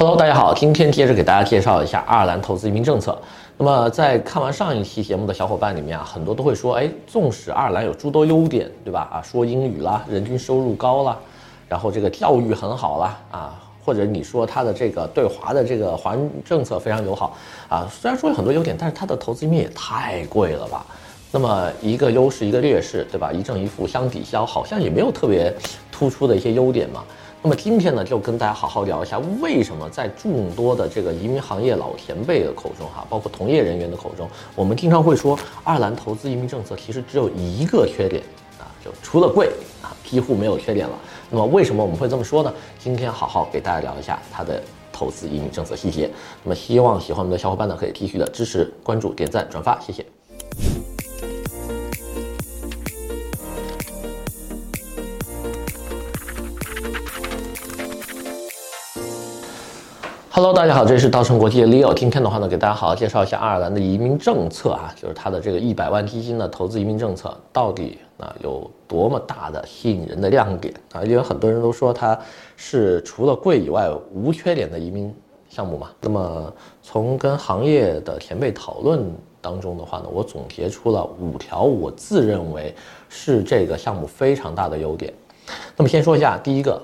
Hello，大家好，今天接着给大家介绍一下爱尔兰投资移民政策。那么在看完上一期节目的小伙伴里面啊，很多都会说，哎，纵使爱尔兰有诸多优点，对吧？啊，说英语啦，人均收入高啦，然后这个教育很好啦，啊，或者你说它的这个对华的这个华人政策非常友好，啊，虽然说有很多优点，但是它的投资移民也太贵了吧？那么一个优势一个劣势，对吧？一正一负相抵消，好像也没有特别突出的一些优点嘛。那么今天呢，就跟大家好好聊一下，为什么在众多的这个移民行业老前辈的口中，哈，包括从业人员的口中，我们经常会说，爱尔兰投资移民政策其实只有一个缺点啊，就除了贵啊，几乎没有缺点了。那么为什么我们会这么说呢？今天好好给大家聊一下它的投资移民政策细节。那么希望喜欢我们的小伙伴呢，可以继续的支持、关注、点赞、转发，谢谢。Hello，大家好，这里是稻盛国际的 Leo。今天的话呢，给大家好好介绍一下爱尔兰的移民政策啊，就是它的这个一百万基金的投资移民政策到底啊有多么大的吸引人的亮点啊？因为很多人都说它是除了贵以外无缺点的移民项目嘛。那么从跟行业的前辈讨论当中的话呢，我总结出了五条我自认为是这个项目非常大的优点。那么先说一下第一个。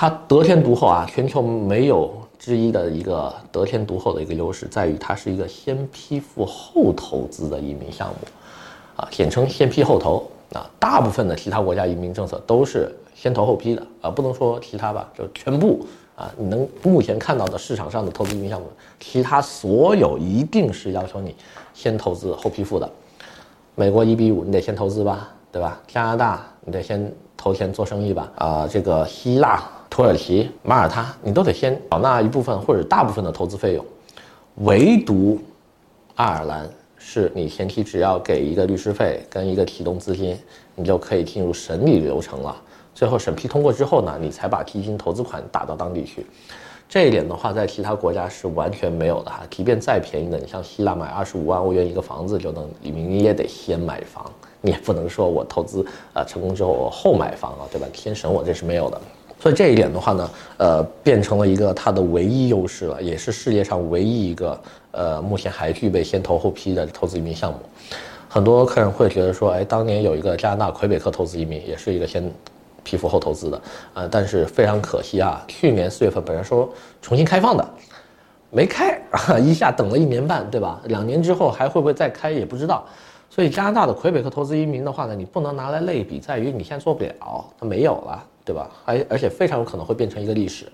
它得天独厚啊，全球没有之一的一个得天独厚的一个优势，在于它是一个先批复后投资的移民项目，啊，简称先批后投啊。大部分的其他国家移民政策都是先投后批的啊，不能说其他吧，就全部啊，你能目前看到的市场上的投资移民项目，其他所有一定是要求你先投资后批复的。美国一比五，你得先投资吧，对吧？加拿大你得先投钱做生意吧，啊，这个希腊。土耳其、马耳他，你都得先缴纳一部分或者大部分的投资费用，唯独爱尔兰是你前期只要给一个律师费跟一个启动资金，你就可以进入审理流程了。最后审批通过之后呢，你才把基金投资款打到当地去。这一点的话，在其他国家是完全没有的哈。即便再便宜的，你像希腊买二十五万欧元一个房子就能移民，你也得先买房，你也不能说我投资啊成功之后我后买房啊，对吧？先审我这是没有的。所以这一点的话呢，呃，变成了一个它的唯一优势了，也是世界上唯一一个呃目前还具备先投后批的投资移民项目。很多客人会觉得说，哎，当年有一个加拿大魁北克投资移民，也是一个先批复后投资的，呃，但是非常可惜啊，去年四月份本来说重新开放的，没开啊，一下等了一年半，对吧？两年之后还会不会再开也不知道。所以加拿大的魁北克投资移民的话呢，你不能拿来类比，在于你现在做不了，它没有了。对吧？而而且非常有可能会变成一个历史。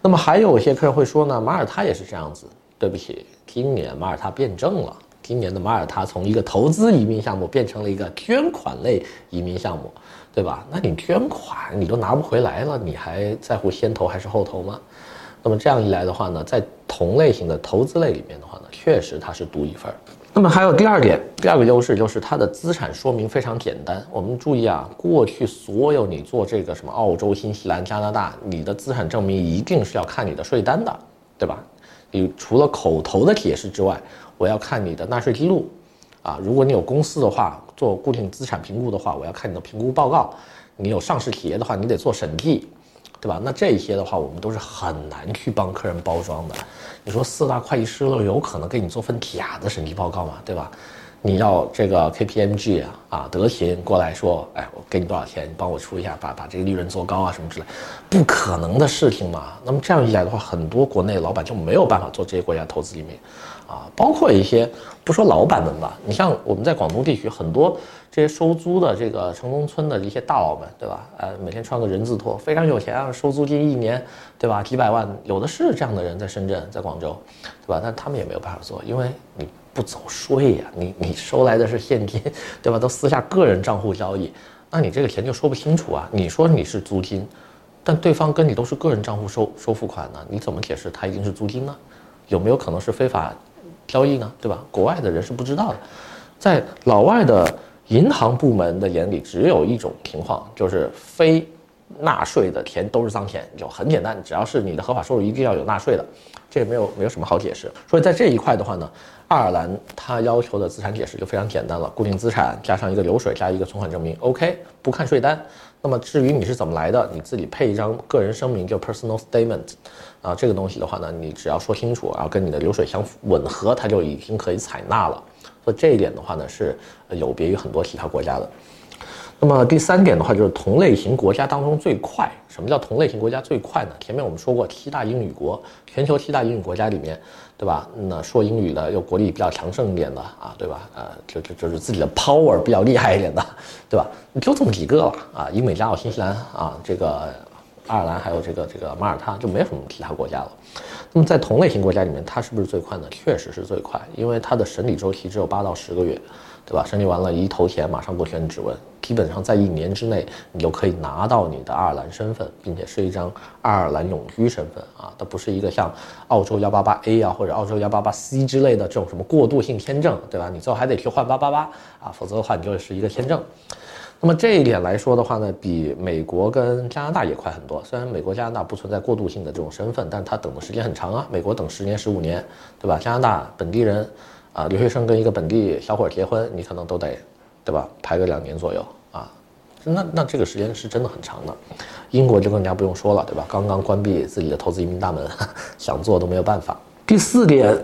那么还有一些客人会说呢，马耳他也是这样子。对不起，今年马耳他变正了。今年的马耳他从一个投资移民项目变成了一个捐款类移民项目，对吧？那你捐款你都拿不回来了，你还在乎先投还是后投吗？那么这样一来的话呢，在同类型的投资类里面的话呢，确实它是独一份儿。那么还有第二点，第二个优势就是它的资产说明非常简单。我们注意啊，过去所有你做这个什么澳洲、新西兰、加拿大，你的资产证明一定是要看你的税单的，对吧？你除了口头的解释之外，我要看你的纳税记录。啊，如果你有公司的话，做固定资产评估的话，我要看你的评估报告。你有上市企业的话，你得做审计。对吧？那这些的话，我们都是很难去帮客人包装的。你说四大会计师都有可能给你做份假的审计报告嘛？对吧？你要这个 KPMG 啊啊德勤过来说，哎，我给你多少钱，你帮我出一下，把把这个利润做高啊什么之类，不可能的事情嘛。那么这样一来的话，很多国内老板就没有办法做这些国家投资移民。啊，包括一些不说老板们吧，你像我们在广东地区很多这些收租的这个城中村的一些大佬们，对吧？呃，每天穿个人字拖，非常有钱啊，收租金一年，对吧？几百万，有的是这样的人在深圳，在广州，对吧？但他们也没有办法做，因为你不走税呀，你你收来的是现金，对吧？都私下个人账户交易，那你这个钱就说不清楚啊。你说你是租金，但对方跟你都是个人账户收收付款呢，你怎么解释他一定是租金呢？有没有可能是非法？交易呢，对吧？国外的人是不知道的，在老外的银行部门的眼里，只有一种情况，就是非纳税的钱都是脏钱，就很简单，只要是你的合法收入，一定要有纳税的，这也没有没有什么好解释。所以在这一块的话呢，爱尔兰它要求的资产解释就非常简单了，固定资产加上一个流水加一个存款证明，OK，不看税单。那么至于你是怎么来的，你自己配一张个人声明，就 personal statement，啊，这个东西的话呢，你只要说清楚，然后跟你的流水相吻合，它就已经可以采纳了。所以这一点的话呢，是有别于很多其他国家的。那么第三点的话，就是同类型国家当中最快。什么叫同类型国家最快呢？前面我们说过，七大英语国，全球七大英语国家里面，对吧？那说英语的又国力比较强盛一点的啊，对吧？呃，就就就是自己的 power 比较厉害一点的，对吧？就这么几个了啊，英美加澳新西兰啊，这个爱尔兰还有这个这个马耳他，就没有什么其他国家了。那么在同类型国家里面，它是不是最快呢？确实是最快，因为它的审理周期只有八到十个月。对吧？审理完了，一投钱，马上过选指纹，基本上在一年之内，你就可以拿到你的爱尔兰身份，并且是一张爱尔兰永居身份啊，它不是一个像澳洲幺八八 A 啊或者澳洲幺八八 C 之类的这种什么过渡性签证，对吧？你最后还得去换八八八啊，否则的话你就是一个签证。那么这一点来说的话呢，比美国跟加拿大也快很多。虽然美国、加拿大不存在过渡性的这种身份，但是它等的时间很长啊。美国等十年、十五年，对吧？加拿大本地人。啊，留学生跟一个本地小伙结婚，你可能都得，对吧？排个两年左右啊，那那这个时间是真的很长的。英国就更加不用说了，对吧？刚刚关闭自己的投资移民大门，想做都没有办法。第四点，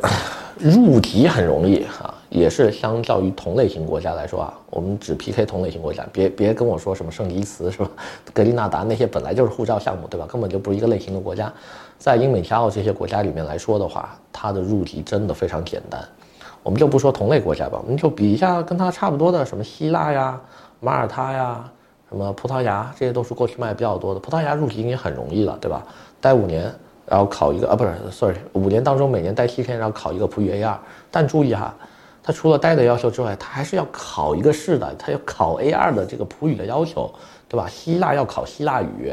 入籍很容易啊，也是相较于同类型国家来说啊，我们只 PK 同类型国家，别别跟我说什么圣吉茨是吧？格林纳达那些本来就是护照项目，对吧？根本就不是一个类型的国家。在英美加澳这些国家里面来说的话，它的入籍真的非常简单。我们就不说同类国家吧，我们就比一下跟它差不多的什么希腊呀、马耳他呀、什么葡萄牙，这些都是过去卖比较多的。葡萄牙入籍也很容易了，对吧？待五年，然后考一个啊，不是，sorry，五年当中每年待七天，然后考一个葡语 A2。但注意哈，他除了带的要求之外，他还是要考一个试的，他要考 A 二的这个普语的要求，对吧？希腊要考希腊语，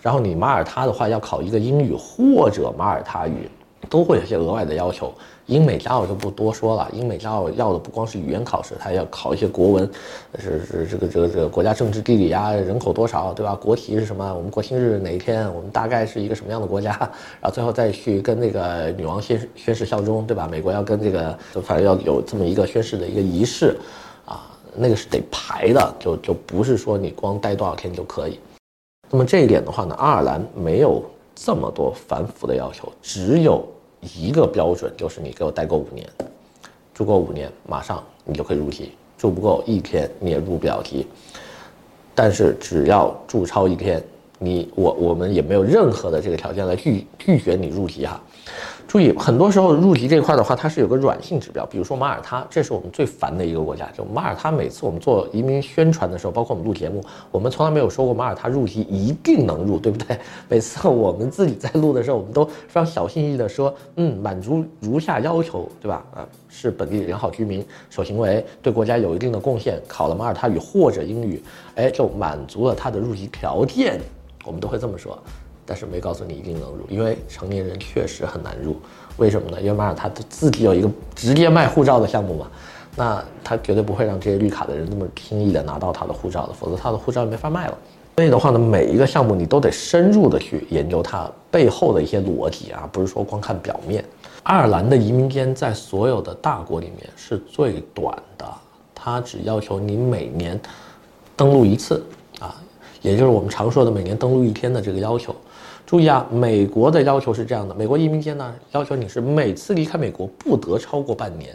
然后你马耳他的话要考一个英语或者马耳他语。都会有些额外的要求，英美加澳就不多说了。英美加澳要的不光是语言考试，它要考一些国文，是是这个这个这个国家政治地理啊，人口多少，对吧？国旗是什么？我们国庆日哪一天？我们大概是一个什么样的国家？然后最后再去跟那个女王宣宣誓效忠，对吧？美国要跟这个，反正要有这么一个宣誓的一个仪式，啊，那个是得排的，就就不是说你光待多少天就可以。那么这一点的话呢，爱尔兰没有这么多繁复的要求，只有。一个标准就是你给我待够五年，住够五年，马上你就可以入籍；住不够一天，你也入不了籍。但是只要住超一天，你我我们也没有任何的这个条件来拒拒绝你入籍哈。注意，很多时候入籍这块的话，它是有个软性指标，比如说马耳他，这是我们最烦的一个国家。就马耳他，每次我们做移民宣传的时候，包括我们录节目，我们从来没有说过马耳他入籍一定能入，对不对？每次我们自己在录的时候，我们都非常小心翼翼地说，嗯，满足如下要求，对吧？啊，是本地良好居民，守行为，对国家有一定的贡献，考了马耳他语或者英语，哎，就满足了他的入籍条件，我们都会这么说。但是没告诉你一定能入，因为成年人确实很难入。为什么呢？因为马尔他自己有一个直接卖护照的项目嘛，那他绝对不会让这些绿卡的人那么轻易的拿到他的护照的，否则他的护照没法卖了。所以的话呢，每一个项目你都得深入的去研究它背后的一些逻辑啊，不是说光看表面。爱尔兰的移民间在所有的大国里面是最短的，它只要求你每年登陆一次啊，也就是我们常说的每年登陆一天的这个要求。注意啊，美国的要求是这样的，美国移民间呢要求你是每次离开美国不得超过半年，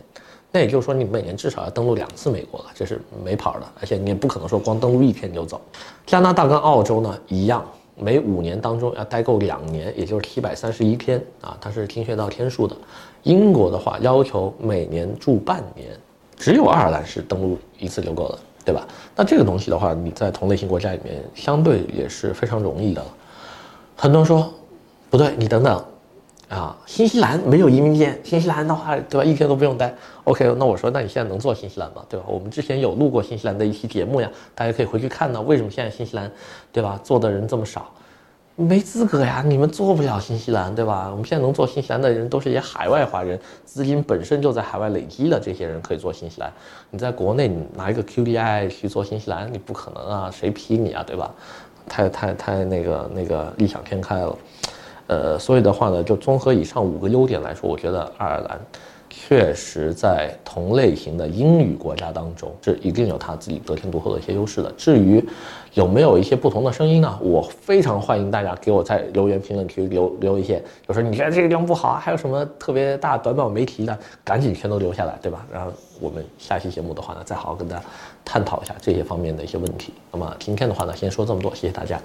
那也就是说你每年至少要登陆两次美国了，这是没跑的，而且你也不可能说光登陆一天就走。加拿大跟澳洲呢一样，每五年当中要待够两年，也就是七百三十一天啊，它是精确到天数的。英国的话要求每年住半年，只有爱尔兰是登陆一次就够了，对吧？那这个东西的话，你在同类型国家里面相对也是非常容易的。很多人说，不对，你等等，啊，新西兰没有移民间，新西兰的话，对吧，一天都不用待。OK，那我说，那你现在能做新西兰吗？对吧？我们之前有录过新西兰的一期节目呀，大家可以回去看呢。为什么现在新西兰，对吧，做的人这么少？没资格呀，你们做不了新西兰，对吧？我们现在能做新西兰的人都是一些海外华人，资金本身就在海外累积的这些人可以做新西兰。你在国内拿一个 QDI 去做新西兰，你不可能啊，谁批你啊，对吧？太太太那个那个异想天开了。呃，所以的话呢，就综合以上五个优点来说，我觉得爱尔兰确实在同类型的英语国家当中是一定有它自己得天独厚的一些优势的。至于有没有一些不同的声音呢？我非常欢迎大家给我在留言评论区留留一些，就说你觉得这个地方不好啊，还有什么特别大短板没提的，赶紧全都留下来，对吧？然后我们下期节目的话呢，再好好跟大家探讨一下这些方面的一些问题。那么今天的话呢，先说这么多，谢谢大家。